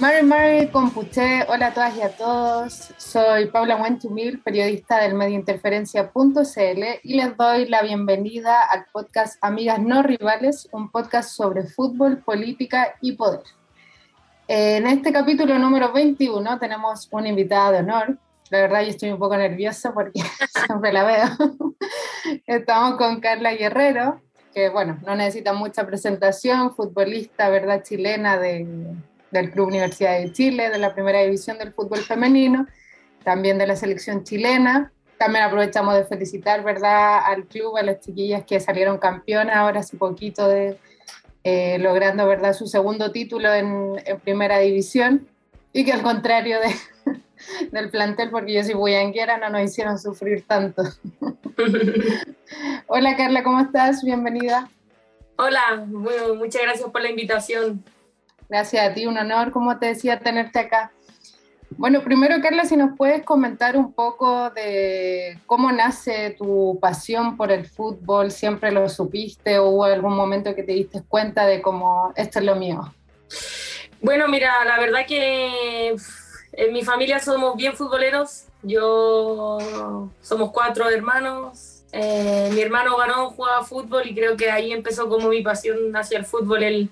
Mari Mari Compuché, hola a todas y a todos. Soy Paula Huentumil, periodista del mediointerferencia.cl y les doy la bienvenida al podcast Amigas No Rivales, un podcast sobre fútbol, política y poder. En este capítulo número 21 tenemos una invitada de honor. La verdad yo estoy un poco nerviosa porque siempre la veo. Estamos con Carla Guerrero, que bueno, no necesita mucha presentación, futbolista, ¿verdad? Chilena de del Club Universidad de Chile, de la primera división del fútbol femenino, también de la selección chilena. También aprovechamos de felicitar, ¿verdad?, al club, a las chiquillas que salieron campeonas ahora hace poquito de eh, logrando, ¿verdad?, su segundo título en, primera división y que al contrario de, del plantel, porque yo soy bullanguera, no nos hicieron sufrir tanto. Hola Carla, ¿cómo estás? Bienvenida. Hola, bueno, muchas gracias por la invitación. Gracias a ti, un honor, como te decía, tenerte acá. Bueno, primero, Carla, si nos puedes comentar un poco de cómo nace tu pasión por el fútbol, ¿siempre lo supiste o hubo algún momento que te diste cuenta de cómo esto es lo mío? Bueno, mira, la verdad que en mi familia somos bien futboleros. Yo somos cuatro hermanos. Eh, mi hermano varón juega fútbol y creo que ahí empezó como mi pasión hacia el fútbol.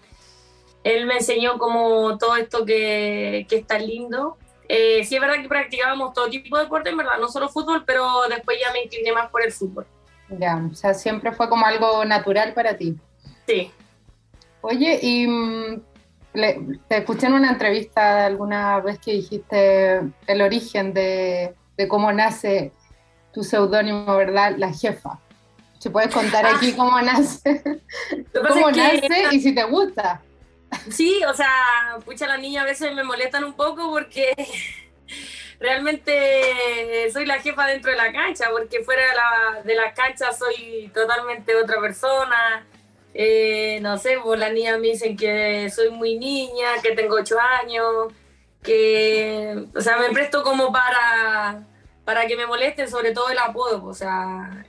Él me enseñó como todo esto que, que es tan lindo. Eh, sí es verdad que practicábamos todo tipo de deporte, en verdad, no solo fútbol, pero después ya me incliné más por el fútbol. Ya, o sea, siempre fue como algo natural para ti. Sí. Oye, y mm, te escuché en una entrevista alguna vez que dijiste el origen de, de cómo nace tu seudónimo, ¿verdad? La jefa. Si puedes contar aquí ah. cómo nace, cómo nace y si te gusta. Sí, o sea, pucha, las niñas a veces me molestan un poco porque realmente soy la jefa dentro de la cancha, porque fuera de la, cancha soy totalmente otra persona. Eh, no sé, pues las niñas me dicen que soy muy niña, que tengo ocho años, que, o sea, me presto como para, para que me molesten, sobre todo el apodo. O sea,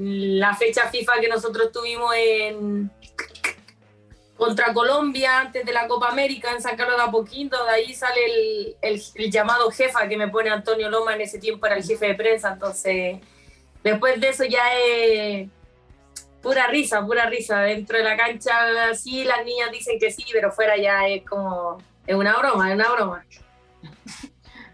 la fecha FIFA que nosotros tuvimos en, contra Colombia antes de la Copa América en San Carlos de Apoquinto, de ahí sale el, llamado jefa que me pone Antonio Loma en ese tiempo era el jefe de prensa, entonces después de eso ya es pura risa, pura risa, dentro de la cancha sí las niñas dicen que sí, pero fuera ya es como, es una broma, es una broma.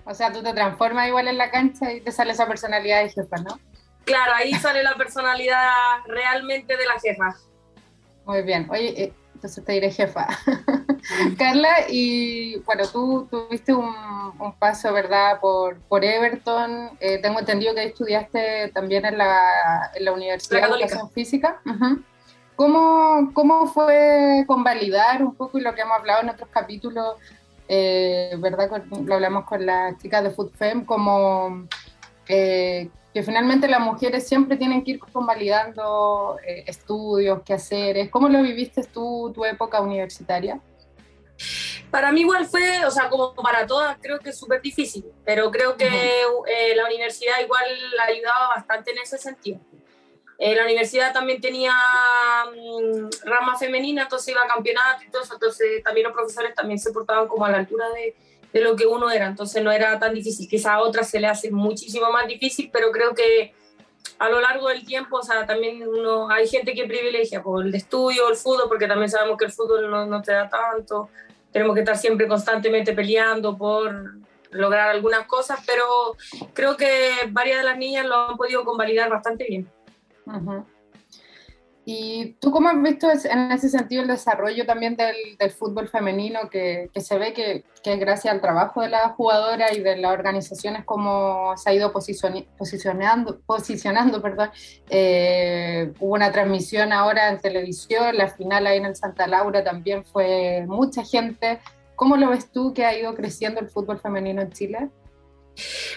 O sea, tú te transformas igual en la cancha y te sale esa personalidad de jefa, ¿no? Claro, ahí sale la personalidad realmente de la jefa. Muy bien. Oye, eh, entonces te diré jefa. Carla, y bueno, tú tuviste un, paso, ¿verdad?, por, por Everton. Eh, tengo entendido que estudiaste también en la, en la Universidad de Educación Física. ¿Cómo, ¿Cómo, fue convalidar un poco y lo que hemos hablado en otros capítulos, eh, ¿verdad? Lo hablamos con las chicas de FoodFem, como eh, que finalmente las mujeres siempre tienen que ir convalidando eh, estudios, quehaceres. ¿Cómo lo viviste tú, tu época universitaria? Para mí igual fue, o sea, como para todas, creo que es súper difícil, pero creo que eh, la universidad igual la ayudaba bastante en ese sentido. Eh, la universidad también tenía mm, rama femenina, entonces iba a campeonatos, entonces también los profesores también se portaban como a la altura de, de lo que uno era, entonces no era tan difícil. Quizá a otras se le hace muchísimo más difícil, pero creo que a lo largo del tiempo, o sea, también uno, hay gente que privilegia por el estudio, el fútbol, porque también sabemos que el fútbol no, no te da tanto, tenemos que estar siempre constantemente peleando por lograr algunas cosas, pero creo que varias de las niñas lo han podido convalidar bastante bien. ¿Y tú cómo has visto en ese sentido el desarrollo también del, fútbol femenino, que, que se ve que, que, gracias al trabajo de la jugadora y de las organizaciones como se ha ido posicionando, posicionando perdón, eh, hubo una transmisión ahora en televisión, la final ahí en el Santa Laura también fue mucha gente. ¿Cómo lo ves tú que ha ido creciendo el fútbol femenino en Chile?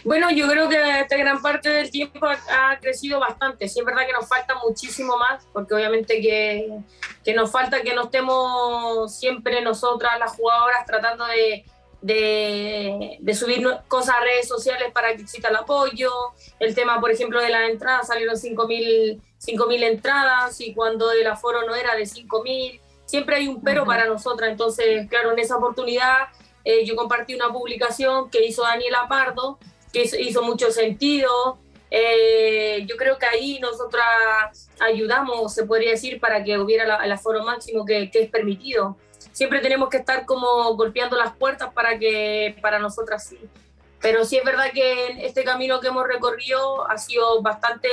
Bueno, yo creo que esta gran parte del tiempo ha, crecido bastante. Sí, es verdad que nos falta muchísimo más, porque obviamente que, que nos falta que no estemos siempre nosotras, las jugadoras, tratando de, de, de, subir cosas a redes sociales para que exista el apoyo. El tema, por ejemplo, de las entradas, salieron 5.000 entradas y cuando el aforo no era de 5.000, siempre hay un pero para nosotras. Entonces, claro, en esa oportunidad eh, yo compartí una publicación que hizo Daniela Pardo, que hizo mucho sentido. Eh, yo creo que ahí nosotras ayudamos, se podría decir, para que hubiera el aforo máximo que, que, es permitido. Siempre tenemos que estar como golpeando las puertas para que para nosotras sí. Pero sí es verdad que este camino que hemos recorrido ha sido bastante,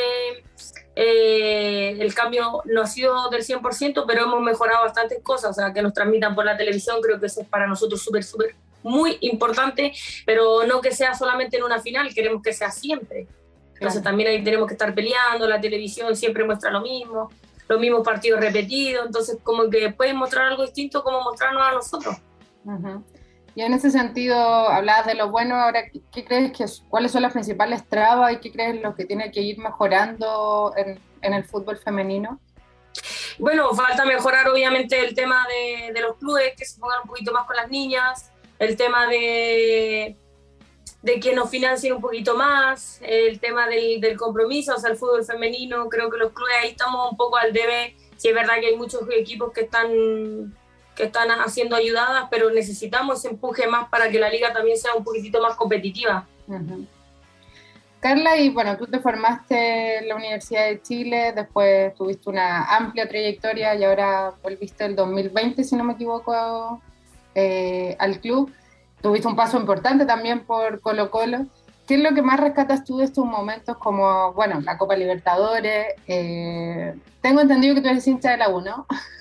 eh, el cambio no ha sido del 100%, pero hemos mejorado bastantes cosas, o sea, que nos transmitan por la televisión, creo que eso es para nosotros súper, súper, muy importante, pero no que sea solamente en una final, queremos que sea siempre. Entonces también ahí tenemos que estar peleando, la televisión siempre muestra lo mismo, los mismos partidos repetidos, entonces como que pueden mostrar algo distinto como mostrarnos a nosotros. Y en ese sentido, hablabas de lo bueno, ahora, ¿qué crees que cuáles son las principales trabas y qué crees lo que tiene que ir mejorando en, el fútbol femenino? Bueno, falta mejorar obviamente el tema de, los clubes, que se pongan un poquito más con las niñas, el tema de, que nos financien un poquito más, el tema del, del, compromiso, o sea, el fútbol femenino, creo que los clubes ahí estamos un poco al debe, si es verdad que hay muchos equipos que están están haciendo ayudadas, pero necesitamos ese empuje más para que la liga también sea un poquitito más competitiva. Carla, y bueno, tú te formaste en la Universidad de Chile, después tuviste una amplia trayectoria y ahora volviste el 2020, si no me equivoco, eh, al club. Tuviste un paso importante también por Colo Colo. ¿Qué es lo que más rescatas tú de estos momentos como, bueno, la Copa Libertadores? Eh, tengo entendido que tú eres hincha de la U.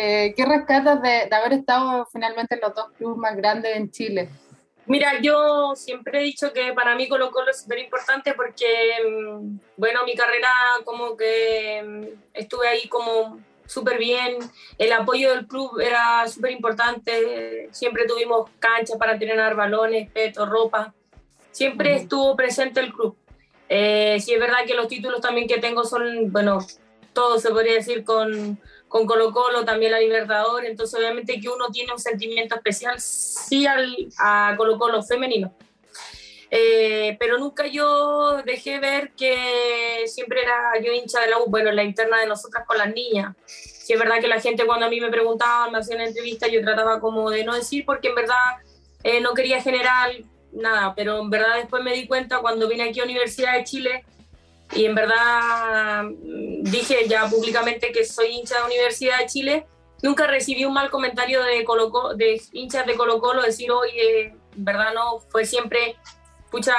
Eh, ¿Qué rescatas de, haber estado finalmente en los dos clubes más grandes en Chile? Mira, yo siempre he dicho que para mí Colo Colo es súper importante porque, mm, bueno, mi carrera como que mm, estuve ahí como súper bien, el apoyo del club era súper importante, siempre tuvimos canchas para entrenar balones, peto, ropa, siempre estuvo presente el club. Eh, sí es verdad que los títulos también que tengo son, bueno, todo se podría decir con, con Colo Colo, también la Libertadores, entonces obviamente que uno tiene un sentimiento especial sí al, a Colo Colo femenino. Eh, pero nunca yo dejé ver que siempre era yo hincha de la U, bueno, la interna de nosotras con las niñas. Sí es verdad que la gente cuando a mí me preguntaba, me hacían entrevistas, yo trataba como de no decir porque en verdad eh, no quería generar nada, pero en verdad después me di cuenta cuando vine aquí a Universidad de Chile, y en verdad mm, dije ya públicamente que soy hincha de Universidad de Chile. Nunca recibí un mal comentario de, Colo de hinchas de Colo Colo decir, oye, en verdad no, fue siempre, pucha,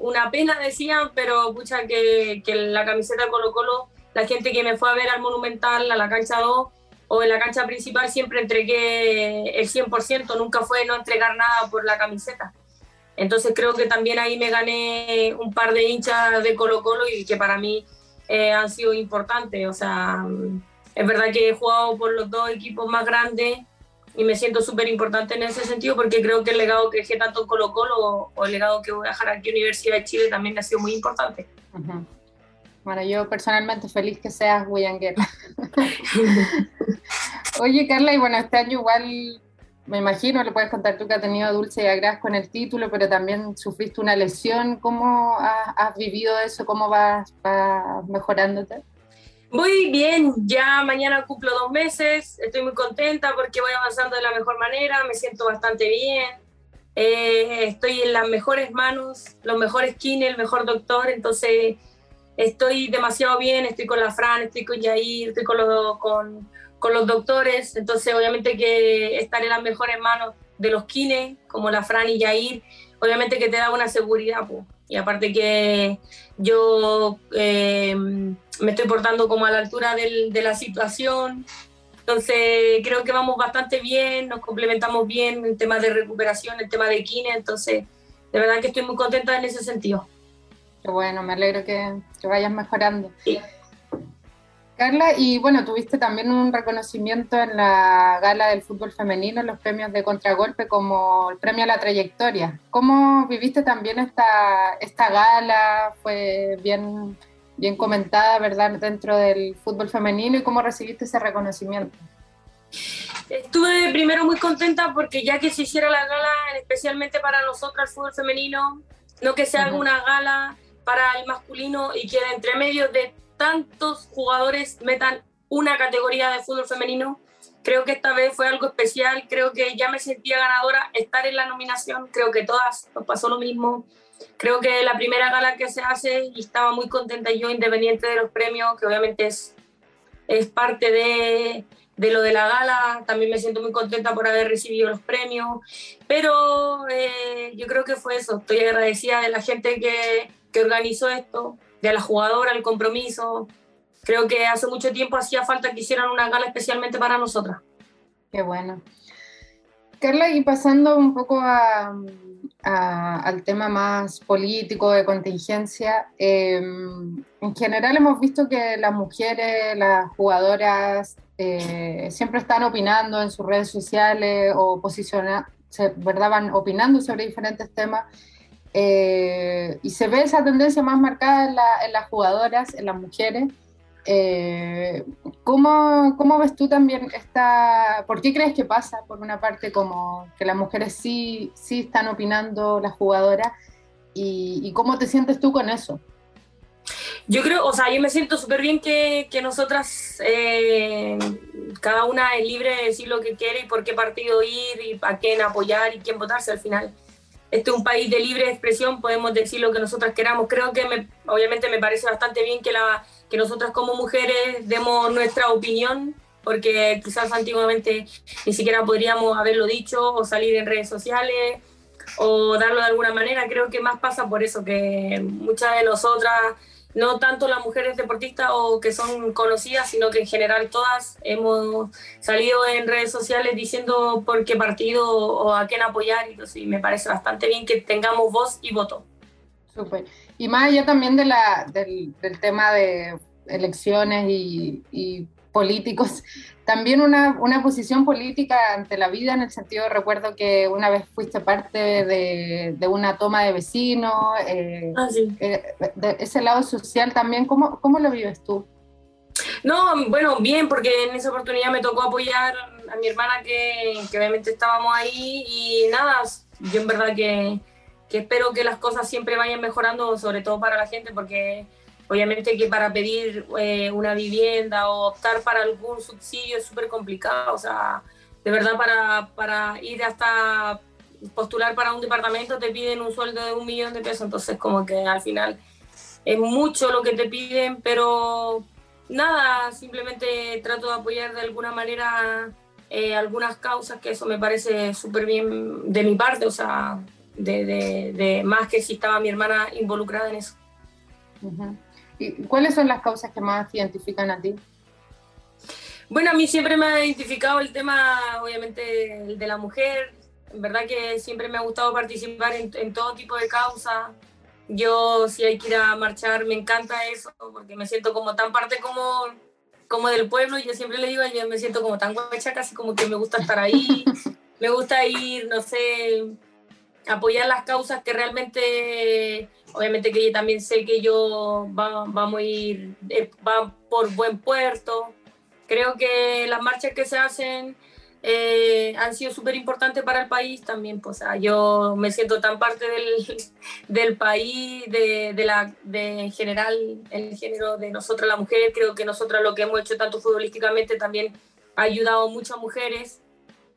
una pena decían, pero pucha que, que la camiseta de Colo Colo, la gente que me fue a ver al Monumental, a la cancha 2 o en la cancha principal, siempre entregué el 100%, nunca fue no entregar nada por la camiseta. Entonces creo que también ahí me gané un par de hinchas de Colo Colo y que para mí eh, han sido importantes. O sea, es verdad que he jugado por los dos equipos más grandes y me siento súper importante en ese sentido porque creo que el legado que dejé tanto en Colo Colo o, el legado que voy a dejar aquí en Universidad de Chile también ha sido muy importante. Bueno, yo personalmente feliz que seas Guayanguera. Oye, Carla, y bueno, este año igual me imagino, le puedes contar tú que has tenido Dulce y Agras con el título, pero también sufriste una lesión. ¿Cómo has, vivido eso? ¿Cómo vas, mejorándote? Muy bien, ya mañana cumplo dos meses, estoy muy contenta porque voy avanzando de la mejor manera, me siento bastante bien, eh, estoy en las mejores manos, los mejores kines, el mejor doctor, entonces estoy demasiado bien, estoy con la Fran, estoy con Yair, estoy con, los, con, con los doctores, entonces obviamente que estar en las mejores manos de los kines, como la Fran y Yair, obviamente que te da una seguridad, y aparte que yo eh, me estoy portando como a la altura del, de la situación, entonces creo que vamos bastante bien, nos complementamos bien en temas de recuperación, en tema de kine, entonces de verdad que estoy muy contenta en ese sentido. Qué bueno, me alegro que, que vayas mejorando. Sí. Carla, y bueno, tuviste también un reconocimiento en la gala del fútbol femenino, los premios de contragolpe como el premio a la trayectoria. ¿Cómo viviste también esta, esta gala? ¿Fue bien, bien comentada, verdad, dentro del fútbol femenino y cómo recibiste ese reconocimiento? Estuve primero muy contenta porque ya que se hiciera la gala especialmente para nosotras el fútbol femenino, no que se haga una gala para el masculino y que entre medio de tantos jugadores metan una categoría de fútbol femenino, Creo que esta vez fue algo especial, creo que ya me sentía ganadora estar en la nominación, creo que todas nos pasó lo mismo. Creo que la primera gala que se hace y estaba muy contenta yo, independiente de los premios, que obviamente es, es parte de, de lo de la gala, también me siento muy contenta por haber recibido los premios, pero eh, yo creo que fue eso, estoy agradecida de la gente que, que organizó esto, de la jugadora, el compromiso, creo que hace mucho tiempo hacía falta que hicieran una gala especialmente para nosotras. Qué bueno. Carla, y pasando un poco al tema más político de contingencia, em, en general hemos visto que las mujeres, las jugadoras, eh, siempre están opinando en sus redes sociales o posicionando, ¿verdad? Van opinando sobre diferentes temas. Eh, y se ve esa tendencia más marcada en, las jugadoras, en las mujeres. Eh, ¿cómo, ¿cómo, ves tú también esta, por qué crees que pasa, por una parte, como que las mujeres sí, sí están opinando, las jugadoras, y, y cómo te sientes tú con eso? Yo creo, o sea, yo me siento súper bien que, que nosotras, eh, cada una es libre de decir lo que quiere y por qué partido ir y a quién apoyar y quién votarse al final. Este es un país de libre expresión, podemos decir lo que nosotras queramos. Creo que me, obviamente me parece bastante bien que, que nosotras como mujeres demos nuestra opinión, porque quizás antiguamente ni siquiera podríamos haberlo dicho o salir en redes sociales o darlo de alguna manera. Creo que más pasa por eso, que muchas de nosotras no tanto las mujeres deportistas o que son conocidas, sino que en general todas hemos salido en redes sociales diciendo por qué partido o a quién apoyar, y me parece bastante bien que tengamos voz y voto. Súper. Y más allá también del, tema de elecciones y políticos, también una, una, posición política ante la vida, en el sentido, recuerdo que una vez fuiste parte de, de una toma de vecinos, eh, ah, eh, de ese lado social también, ¿cómo, ¿cómo lo vives tú? No, bueno, bien, porque en esa oportunidad me tocó apoyar a mi hermana que, que obviamente estábamos ahí y nada, yo en verdad que, que espero que las cosas siempre vayan mejorando, sobre todo para la gente, porque Obviamente que para pedir eh, una vivienda o optar para algún subsidio es súper complicado. O sea, de verdad para, para ir hasta postular para un departamento te piden un sueldo de un millón de pesos. Entonces como que al final es mucho lo que te piden, pero nada, simplemente trato de apoyar de alguna manera eh, algunas causas, que eso me parece súper bien de mi parte, o sea, de, de, más que si estaba mi hermana involucrada en eso. ¿Y cuáles son las causas que más te identifican a ti? Bueno, a mí siempre me ha identificado el tema, obviamente, el de la mujer. En verdad que siempre me ha gustado participar en, todo tipo de causas. Yo, si hay que ir a marchar, me encanta eso, porque me siento como tan parte como, como del pueblo. Y yo siempre le digo, yo me siento como tan guacha, casi como que me gusta estar ahí. me gusta ir, no sé, apoyar las causas que realmente obviamente que también sé que yo vamos a ir eh, va por buen puerto. Creo que las marchas que se hacen eh, han sido súper importantes para el país también. Pues, yo me siento tan parte del, del país, de, de, la, de en general el género de nosotras la mujer. Creo que nosotras lo que hemos hecho tanto futbolísticamente también ha ayudado a mujeres.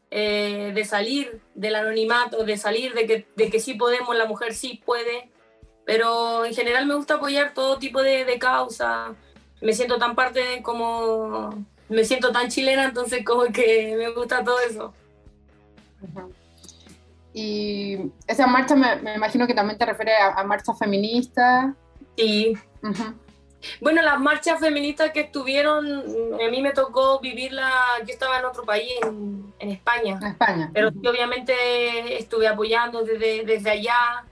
Eh, de salir del anonimato, de salir de que, de que sí podemos, la mujer sí puede, pero en general me gusta apoyar todo tipo de, de causa. Me siento tan parte como, me siento tan chilena, entonces como que me gusta todo eso. Y esa marcha me, imagino que también te refiere a, marchas feministas. Sí. Bueno, las marchas feministas que estuvieron, a mí me tocó vivirla, yo estaba en otro país, en, en España. En España. Pero obviamente estuve apoyando desde, desde allá.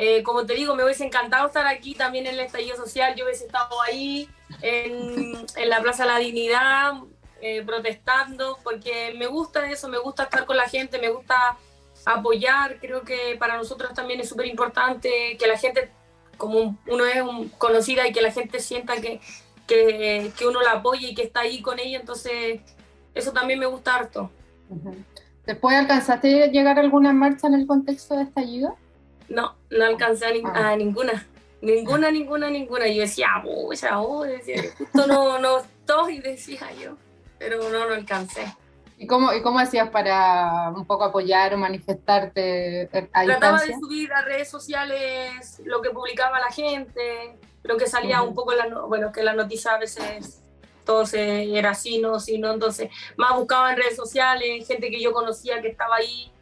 Eh, como te digo, me hubiese encantado estar aquí también en el estallido social. Yo hubiese estado ahí en, la Plaza de la Dignidad eh, protestando, porque me gusta eso, me gusta estar con la gente, me gusta apoyar. Creo que para nosotros también es súper importante que la gente, como uno es un, conocida y que la gente sienta que, que, que, uno la apoya y que está ahí con ella. Entonces, eso también me gusta harto. ¿Después alcanzaste a llegar alguna marcha en el contexto de estallido? No, no alcancé a, ah. ninguna. Ninguna, ninguna, ninguna. Yo decía, pucha, oh, decía, justo no, no estoy, decía yo. Pero no, no alcancé. ¿Y cómo, ¿Y cómo hacías para un poco apoyar o manifestarte a Trataba de subir a redes sociales lo que publicaba la gente, lo que salía un poco, la, bueno, que la noticia a veces todo se, era así, no, sí, no, entonces más buscaba en redes sociales, gente que yo conocía que estaba ahí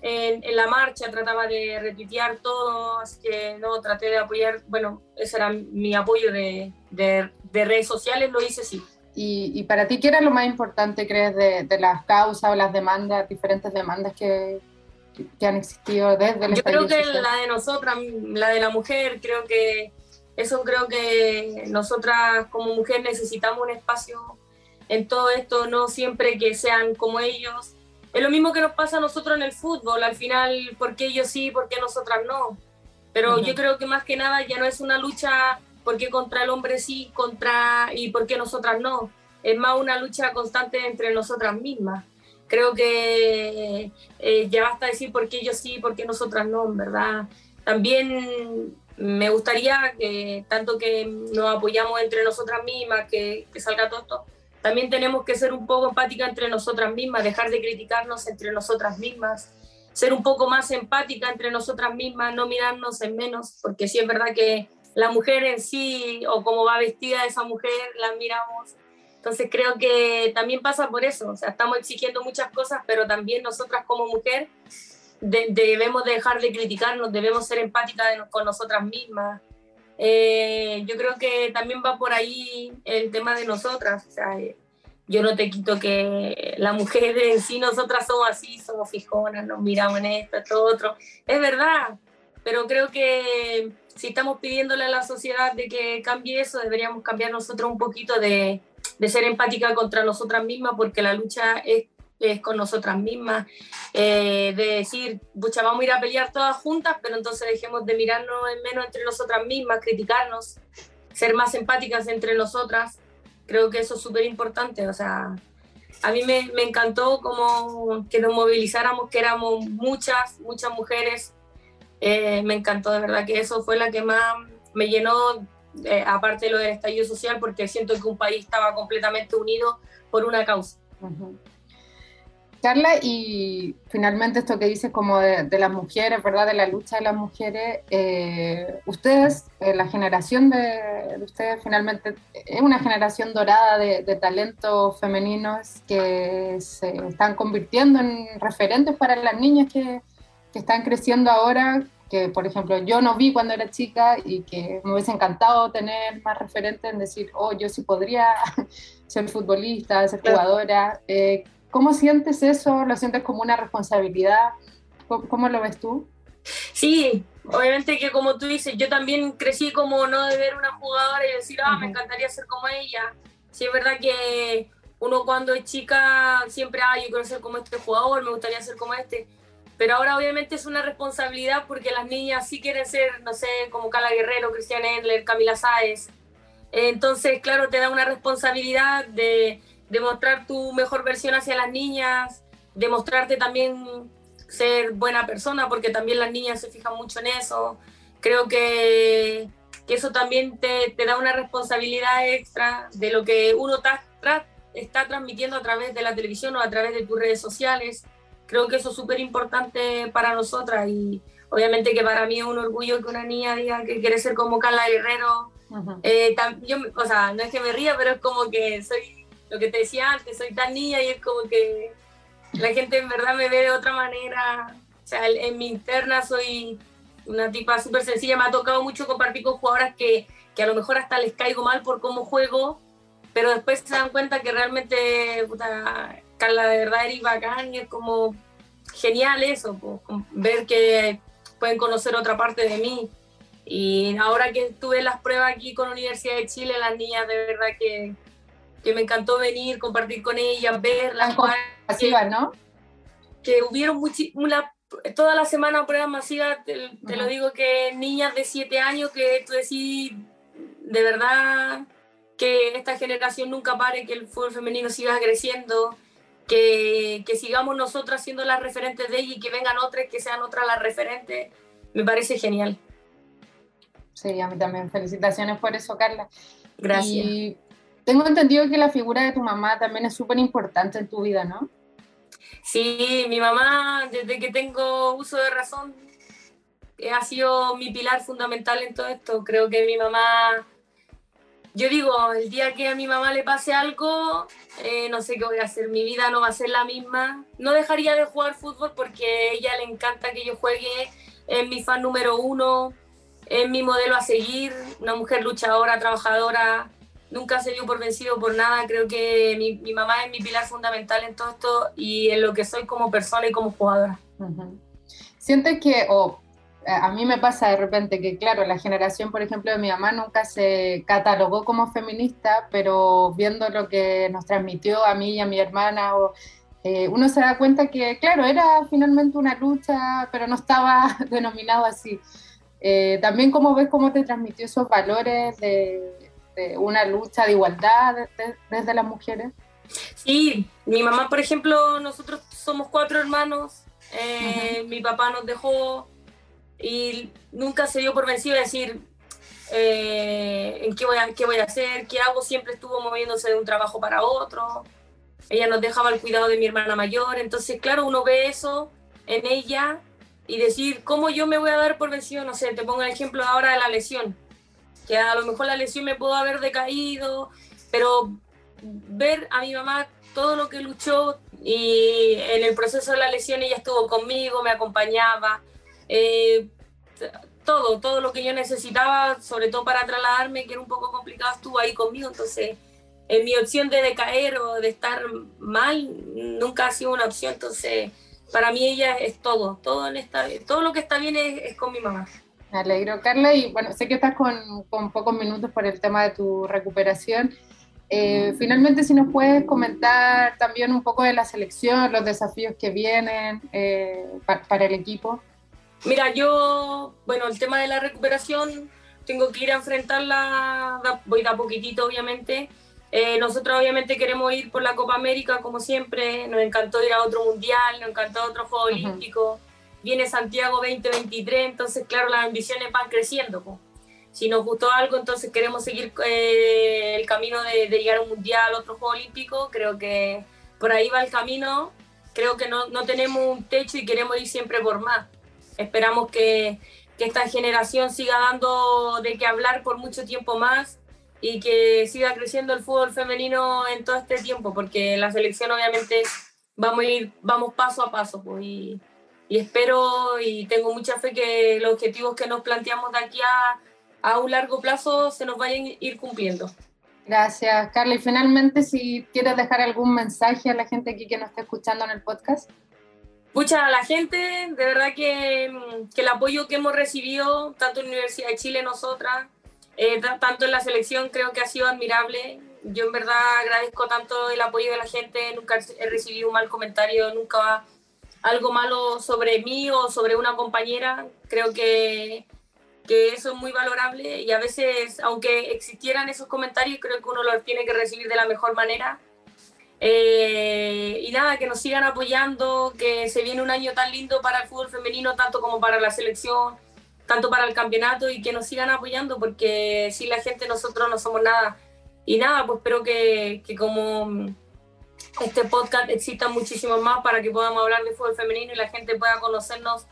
en, en, la marcha, trataba de retuitear todo, así que no, traté de apoyar, bueno, ese era mi apoyo de, de, de redes sociales, lo hice sí. Y, para ti, ¿qué era lo más importante, crees, de, de, las causas o las demandas, diferentes demandas que, que han existido desde el Yo creo que la de nosotras, la de la mujer, creo que eso creo que nosotras como mujer necesitamos un espacio en todo esto, no siempre que sean como ellos. Es lo mismo que nos pasa a nosotros en el fútbol, al final, ¿por qué ellos sí, por qué nosotras no? Pero yo creo que más que nada ya no es una lucha porque contra el hombre sí, contra y por qué nosotras no. Es más una lucha constante entre nosotras mismas. Creo que eh, ya basta decir por qué ellos sí, por qué nosotras no, verdad. También me gustaría que tanto que nos apoyamos entre nosotras mismas, que, que salga todo esto, también tenemos que ser un poco empáticas entre nosotras mismas, dejar de criticarnos entre nosotras mismas, ser un poco más empática entre nosotras mismas, no mirarnos en menos, porque sí es verdad que la mujer en sí o cómo va vestida esa mujer, la miramos. Entonces creo que también pasa por eso, o sea, estamos exigiendo muchas cosas, pero también nosotras como mujer debemos dejar de criticarnos, debemos ser empáticas con nosotras mismas. Eh, yo creo que también va por ahí el tema de nosotras, o sea, eh, yo no te quito que la mujer en sí, nosotras somos así, somos fijonas, nos miramos en esto, esto, otro. Es verdad, pero creo que si estamos pidiéndole a la sociedad de que cambie eso, deberíamos cambiar nosotros un poquito de, de ser empática contra nosotras mismas, porque la lucha es, es con nosotras mismas, eh, de decir, pucha, vamos a ir a pelear todas juntas, pero entonces dejemos de mirarnos en menos entre nosotras mismas, criticarnos, ser más empáticas entre nosotras. Creo que eso es súper importante, o sea, a mí me, me, encantó como que nos movilizáramos, que éramos muchas, muchas mujeres eh, me encantó, de verdad que eso fue la que más me llenó, eh, aparte de lo del estallido social, porque siento que un país estaba completamente unido por una causa. Carla, y finalmente esto que dices como de, las mujeres, ¿verdad? De la lucha de las mujeres, eh, ustedes, la generación de, ustedes finalmente es una generación dorada de, talentos femeninos que se están convirtiendo en referentes para las niñas que, que están creciendo ahora, que por ejemplo yo no vi cuando era chica y que me hubiese encantado tener más referentes en decir, oh, yo sí podría ser futbolista, ser jugadora. Eh, ¿Cómo sientes eso? ¿Lo sientes como una responsabilidad? ¿Cómo, lo ves tú? Sí, obviamente que como tú dices, yo también crecí como no de ver una jugadora y decir, ah, me encantaría ser como ella. Sí, es verdad que uno cuando es chica siempre, ah, yo quiero ser como este jugador, me gustaría ser como este pero ahora obviamente es una responsabilidad porque las niñas sí quieren ser, no sé, como Cala Guerrero, Cristian Endler, Camila Sáez. Entonces, claro, te da una responsabilidad de, demostrar tu mejor versión hacia las niñas, demostrarte también ser buena persona, porque también las niñas se fijan mucho en eso. Creo que, que eso también te, te, da una responsabilidad extra de lo que uno está transmitiendo a través de la televisión o a través de tus redes sociales creo que eso es súper importante para nosotras y obviamente que para mí es un orgullo que una niña diga que quiere ser como Carla Guerrero. Eh, yo, o sea, no es que me ría, pero es como que soy, lo que te decía antes, soy tan niña y es como que la gente en verdad me ve de otra manera. O sea, en mi interna soy una tipa súper sencilla. Me ha tocado mucho compartir con jugadoras que, que a lo mejor hasta les caigo mal por cómo juego, pero después se dan cuenta que realmente puta, Carla de verdad eres bacán y es como genial eso, ver que pueden conocer otra parte de mí. Y ahora que tuve las pruebas aquí con Universidad de Chile, las niñas de verdad que, que me encantó venir, compartir con ellas, verlas. Masivas, ¿no? Que hubieron una, toda la semana pruebas masivas, te, te lo digo que niñas de 7 años que tú decís, de verdad que esta generación nunca pare, que el fútbol femenino siga creciendo que, que, sigamos nosotras siendo las referentes de ella y que vengan otras que sean otras las referentes, me parece genial. Sí, a mí también. Felicitaciones por eso, Carla. Gracias. Y tengo entendido que la figura de tu mamá también es súper importante en tu vida, ¿no? Sí, mi mamá, desde que tengo uso de razón, eh, ha sido mi pilar fundamental en todo esto. Creo que mi mamá, yo digo, el día que a mi mamá le pase algo, eh, no sé qué voy a hacer, mi vida no va a ser la misma. No dejaría de jugar fútbol porque a ella le encanta que yo juegue, es mi fan número uno, es mi modelo a seguir, una mujer luchadora, trabajadora, nunca se dio por vencido por nada. Creo que mi, mi, mamá es mi pilar fundamental en todo esto y en lo que soy como persona y como jugadora. Sientes que, o a mí me pasa de repente que, claro, la generación, por ejemplo, de mi mamá nunca se catalogó como feminista, pero viendo lo que nos transmitió a mí y a mi hermana, o, eh, uno se da cuenta que, claro, era finalmente una lucha, pero no estaba denominado así. Eh, también, ¿cómo ves cómo te transmitió esos valores de, de una lucha de igualdad desde las mujeres? Sí, mi mamá, por ejemplo, nosotros somos cuatro hermanos, eh, mi papá nos dejó y nunca se dio por vencido de decir eh, en qué voy, a, qué voy a hacer, qué hago, siempre estuvo moviéndose de un trabajo para otro. Ella nos dejaba el cuidado de mi hermana mayor, entonces claro, uno ve eso en ella y decir, ¿cómo yo me voy a dar por vencido? No sé, te pongo el ejemplo ahora de la lesión, que a lo mejor la lesión me pudo haber decaído, pero ver a mi mamá todo lo que luchó y en el proceso de la lesión ella estuvo conmigo, me acompañaba, eh, todo, todo lo que yo necesitaba, sobre todo para trasladarme, que era un poco complicado, estuvo ahí conmigo. Entonces, en mi opción de decaer o de estar mal nunca ha sido una opción. Entonces, para mí ella es todo, todo, en esta, todo lo que está bien es, con mi mamá. Me alegro, Carla. Y bueno, sé que estás con, con pocos minutos por el tema de tu recuperación. Eh, finalmente, si nos puedes comentar también un poco de la selección, los desafíos que vienen eh, para el equipo. Mira, yo, bueno, el tema de la recuperación, tengo que ir a enfrentarla, voy a poquitito, obviamente. Eh, nosotros obviamente queremos ir por la Copa América, como siempre, nos encantó ir a otro mundial, nos encantó otro Juego Olímpico. Viene Santiago 2023, entonces, claro, las ambiciones van creciendo. Si nos gustó algo, entonces queremos seguir eh, el camino de, de, llegar a un mundial, otro Juego Olímpico. Creo que por ahí va el camino. Creo que no, no tenemos un techo y queremos ir siempre por más. Esperamos que, que esta generación siga dando de qué hablar por mucho tiempo más y que siga creciendo el fútbol femenino en todo este tiempo, porque la selección obviamente vamos a ir, vamos paso a paso, pues, y, y, espero y tengo mucha fe que los objetivos que nos planteamos de aquí a, a un largo plazo se nos vayan a ir cumpliendo. Gracias, Carla. Y finalmente, si quieres dejar algún mensaje a la gente aquí que nos está escuchando en el podcast. Pucha, a la gente, de verdad que, mm, que, el apoyo que hemos recibido, tanto en la Universidad de Chile, nosotras, eh, tanto en la selección, creo que ha sido admirable. Yo en verdad agradezco tanto el apoyo de la gente, nunca he recibido un mal comentario, nunca algo malo sobre mí o sobre una compañera. Creo que, que eso es muy valorable y a veces, aunque existieran esos comentarios, creo que uno los tiene que recibir de la mejor manera eh, y nada, que nos sigan apoyando, que se viene un año tan lindo para el fútbol femenino, tanto como para la selección, tanto para el campeonato, y que nos sigan apoyando, porque sin la gente nosotros no somos nada. Y nada, pues espero que, que como este podcast exista muchísimo más para que podamos hablar de fútbol femenino y la gente pueda conocernos,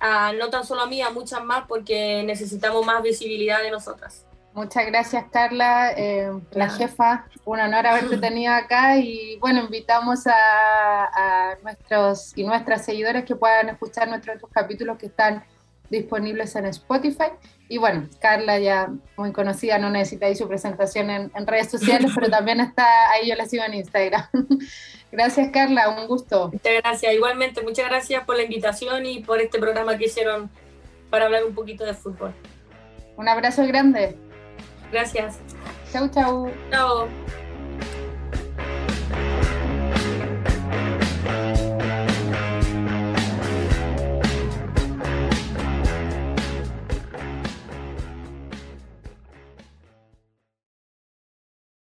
a, no tan solo a mí, a muchas más, porque necesitamos más visibilidad de nosotras. Muchas gracias, Carla, eh, la jefa. Un honor haberte tenido acá y bueno, invitamos a, nuestros y nuestras seguidores que puedan escuchar nuestros otros capítulos que están disponibles en Spotify. Y bueno, Carla ya muy conocida, no necesita ahí su presentación en, en redes sociales, pero también está ahí, yo la sigo en Instagram. gracias, Carla, un gusto. Muchas gracias, igualmente, muchas gracias por la invitación y por este programa que hicieron para hablar un poquito de fútbol. Un abrazo grande. Gracias. Chau, chau. Chao.